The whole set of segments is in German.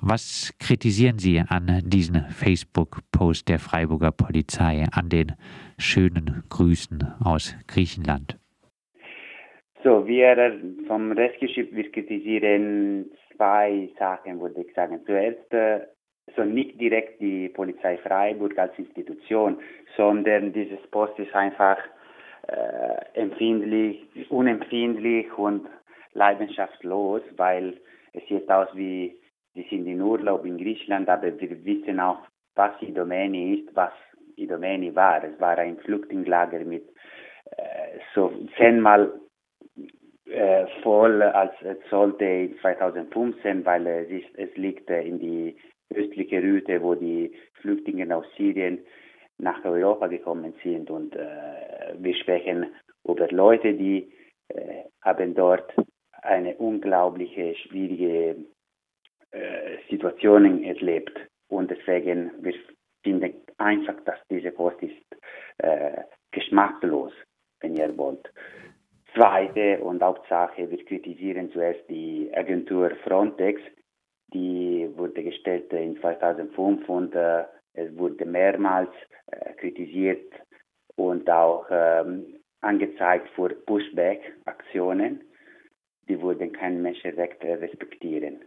Was kritisieren Sie an diesen Facebook-Post der Freiburger Polizei, an den schönen Grüßen aus Griechenland? So, wir vom Rescue wir kritisieren zwei Sachen, würde ich sagen. Zuerst äh, so nicht direkt die Polizei Freiburg als Institution, sondern dieses Post ist einfach äh, empfindlich, unempfindlich und leidenschaftslos, weil es sieht aus wie, die sind in Urlaub in Griechenland, aber wir wissen auch, was Idomeni ist, was Idomeni war. Es war ein Flüchtlingslager mit äh, so zehnmal äh, voll als es sollte 2015, weil es, ist, es liegt äh, in die östliche Route, wo die Flüchtlinge aus Syrien nach Europa gekommen sind und äh, wir sprechen über Leute, die äh, haben dort eine unglaubliche schwierige äh, Situation erlebt und deswegen wir finden einfach, dass diese Post ist äh, geschmacklos, wenn ihr wollt. Zweite und Hauptsache, wir kritisieren zuerst die Agentur Frontex, die wurde gestellt in 2005 und äh, es wurde mehrmals äh, kritisiert und auch ähm, angezeigt für Pushback-Aktionen. Die wurden kein Menschenrechte respektieren.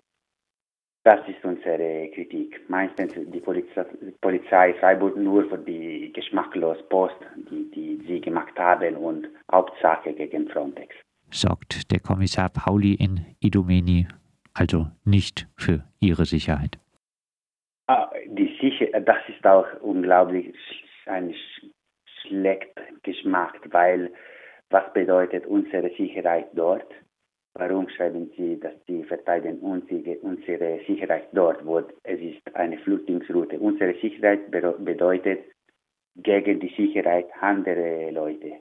Das ist unsere Kritik. Meistens die Polizei, Polizei Freiburg nur für die geschmacklos Post, die, die sie gemacht haben und Hauptsache gegen Frontex. Sorgt der Kommissar Pauli in Idomeni also nicht für ihre Sicherheit. Ah, die Sicher das ist auch unglaublich ein schlechter Geschmack, weil was bedeutet unsere Sicherheit dort? Warum schreiben Sie, dass Sie verteidigen unsere Sicherheit dort, wo es ist eine Flüchtlingsroute? Unsere Sicherheit bedeutet gegen die Sicherheit anderer Leute.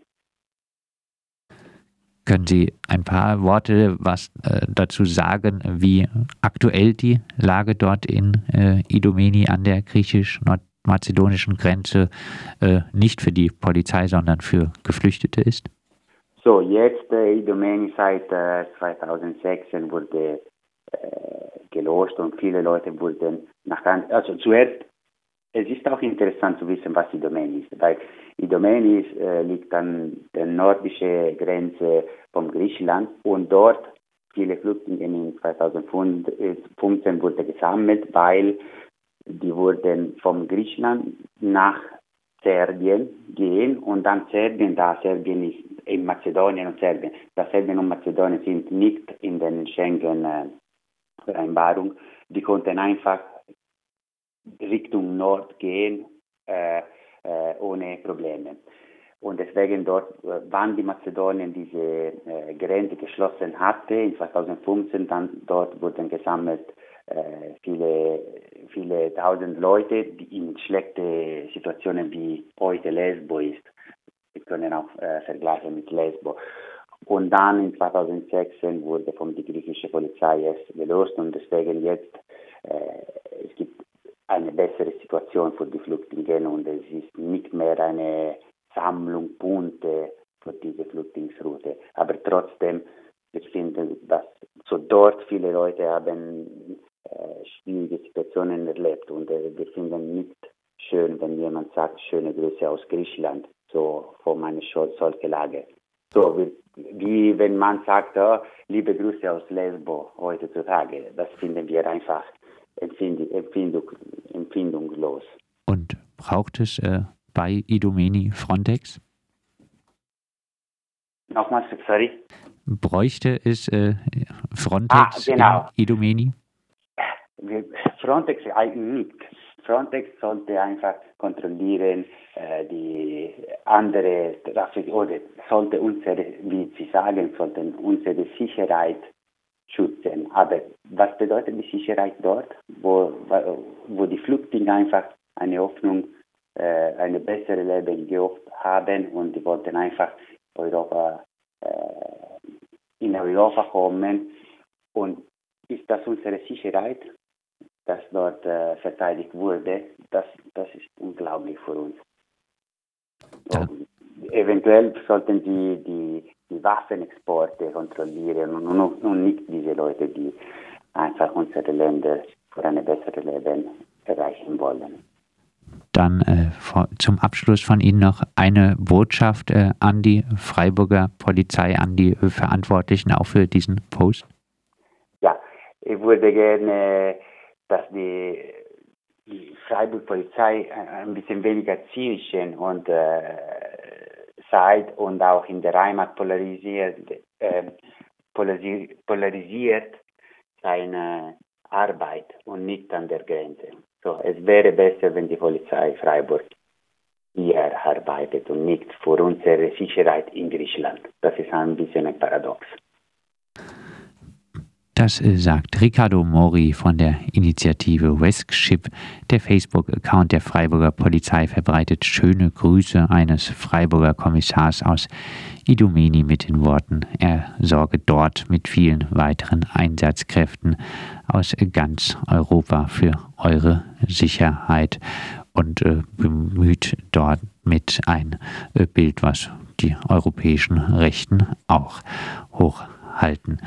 Können Sie ein paar Worte was äh, dazu sagen, wie aktuell die Lage dort in äh, Idomeni an der griechisch-nordmazedonischen Grenze äh, nicht für die Polizei, sondern für Geflüchtete ist? So, jetzt äh, Idomeni seit 2006 äh, wurde äh, gelöscht und viele Leute wurden nach also zuerst es ist auch interessant zu wissen, was Idomeni ist, weil Idomeni äh, liegt an der nordischen Grenze von Griechenland und dort viele Flüchtlinge in 2015 wurden gesammelt, weil die wurden von Griechenland nach Serbien gehen und dann Serbien, da Serbien ist in Mazedonien und Serbien, da Serbien und Mazedonien sind nicht in den Schengen-Vereinbarung, die konnten einfach Richtung Nord gehen äh, äh, ohne Probleme. Und deswegen dort, äh, wann die Mazedonien diese äh, Grenze geschlossen hatte, in 2015, dann dort wurden gesammelt äh, viele, viele tausend Leute, die in schlechte Situationen wie heute Lesbo ist. Wir können auch äh, vergleichen mit Lesbo. Und dann in 2016 wurde von der griechischen Polizei es gelöst und deswegen jetzt äh, es gibt eine bessere Situation für die Flüchtlinge und es ist nicht mehr eine Sammlung Punkte für diese Flüchtlingsroute. Aber trotzdem, wir finden, dass so dort viele Leute haben äh, schwierige Situationen erlebt und äh, wir finden nicht schön, wenn jemand sagt, schöne Grüße aus Griechenland, so vor einer solche Lage. So wie, wenn man sagt, oh, liebe Grüße aus Lesbo heutzutage. Das finden wir einfach empfind, empfindung, empfindungslos. Und braucht es äh, bei Idomeni Frontex? Nochmal, sorry. Bräuchte es äh, Frontex ah, genau. in Idomeni? Frontex eigentlich nicht. Frontex sollte einfach kontrollieren äh, die andere Traffic oder sollte unsere, wie Sie sagen, sollten unsere Sicherheit schützen. Aber was bedeutet die Sicherheit dort, wo, wo die Flüchtlinge einfach eine Hoffnung, äh, eine bessere Leben gehofft haben und die wollten einfach Europa, äh, in Europa kommen. Und ist das unsere Sicherheit, dass dort äh, verteidigt wurde? Das, das ist unglaublich für uns. Ja. Eventuell sollten sie die, die Waffenexporte kontrollieren und, und, und nicht diese Leute, die einfach unsere Länder für ein besseres Leben erreichen wollen. Dann äh, zum Abschluss von Ihnen noch eine Botschaft äh, an die Freiburger Polizei, an die Verantwortlichen auch für diesen Post. Ja, ich würde gerne, dass die, die Freiburg Polizei ein bisschen weniger zynisch und äh, seid und auch in der Heimat polarisiert, äh, polarisiert seine Arbeit und nicht an der Grenze. So, es wäre besser, wenn die Polizei Freiburg hier arbeitet und nicht für unsere Sicherheit in Griechenland. Das ist ein bisschen ein Paradox. Das äh, sagt Riccardo Mori von der Initiative Westship. Der Facebook-Account der Freiburger Polizei verbreitet schöne Grüße eines Freiburger Kommissars aus Idomeni mit den Worten, er sorge dort mit vielen weiteren Einsatzkräften aus ganz Europa für eure Sicherheit und äh, bemüht dort mit ein äh, Bild, was die europäischen Rechten auch hochhalten.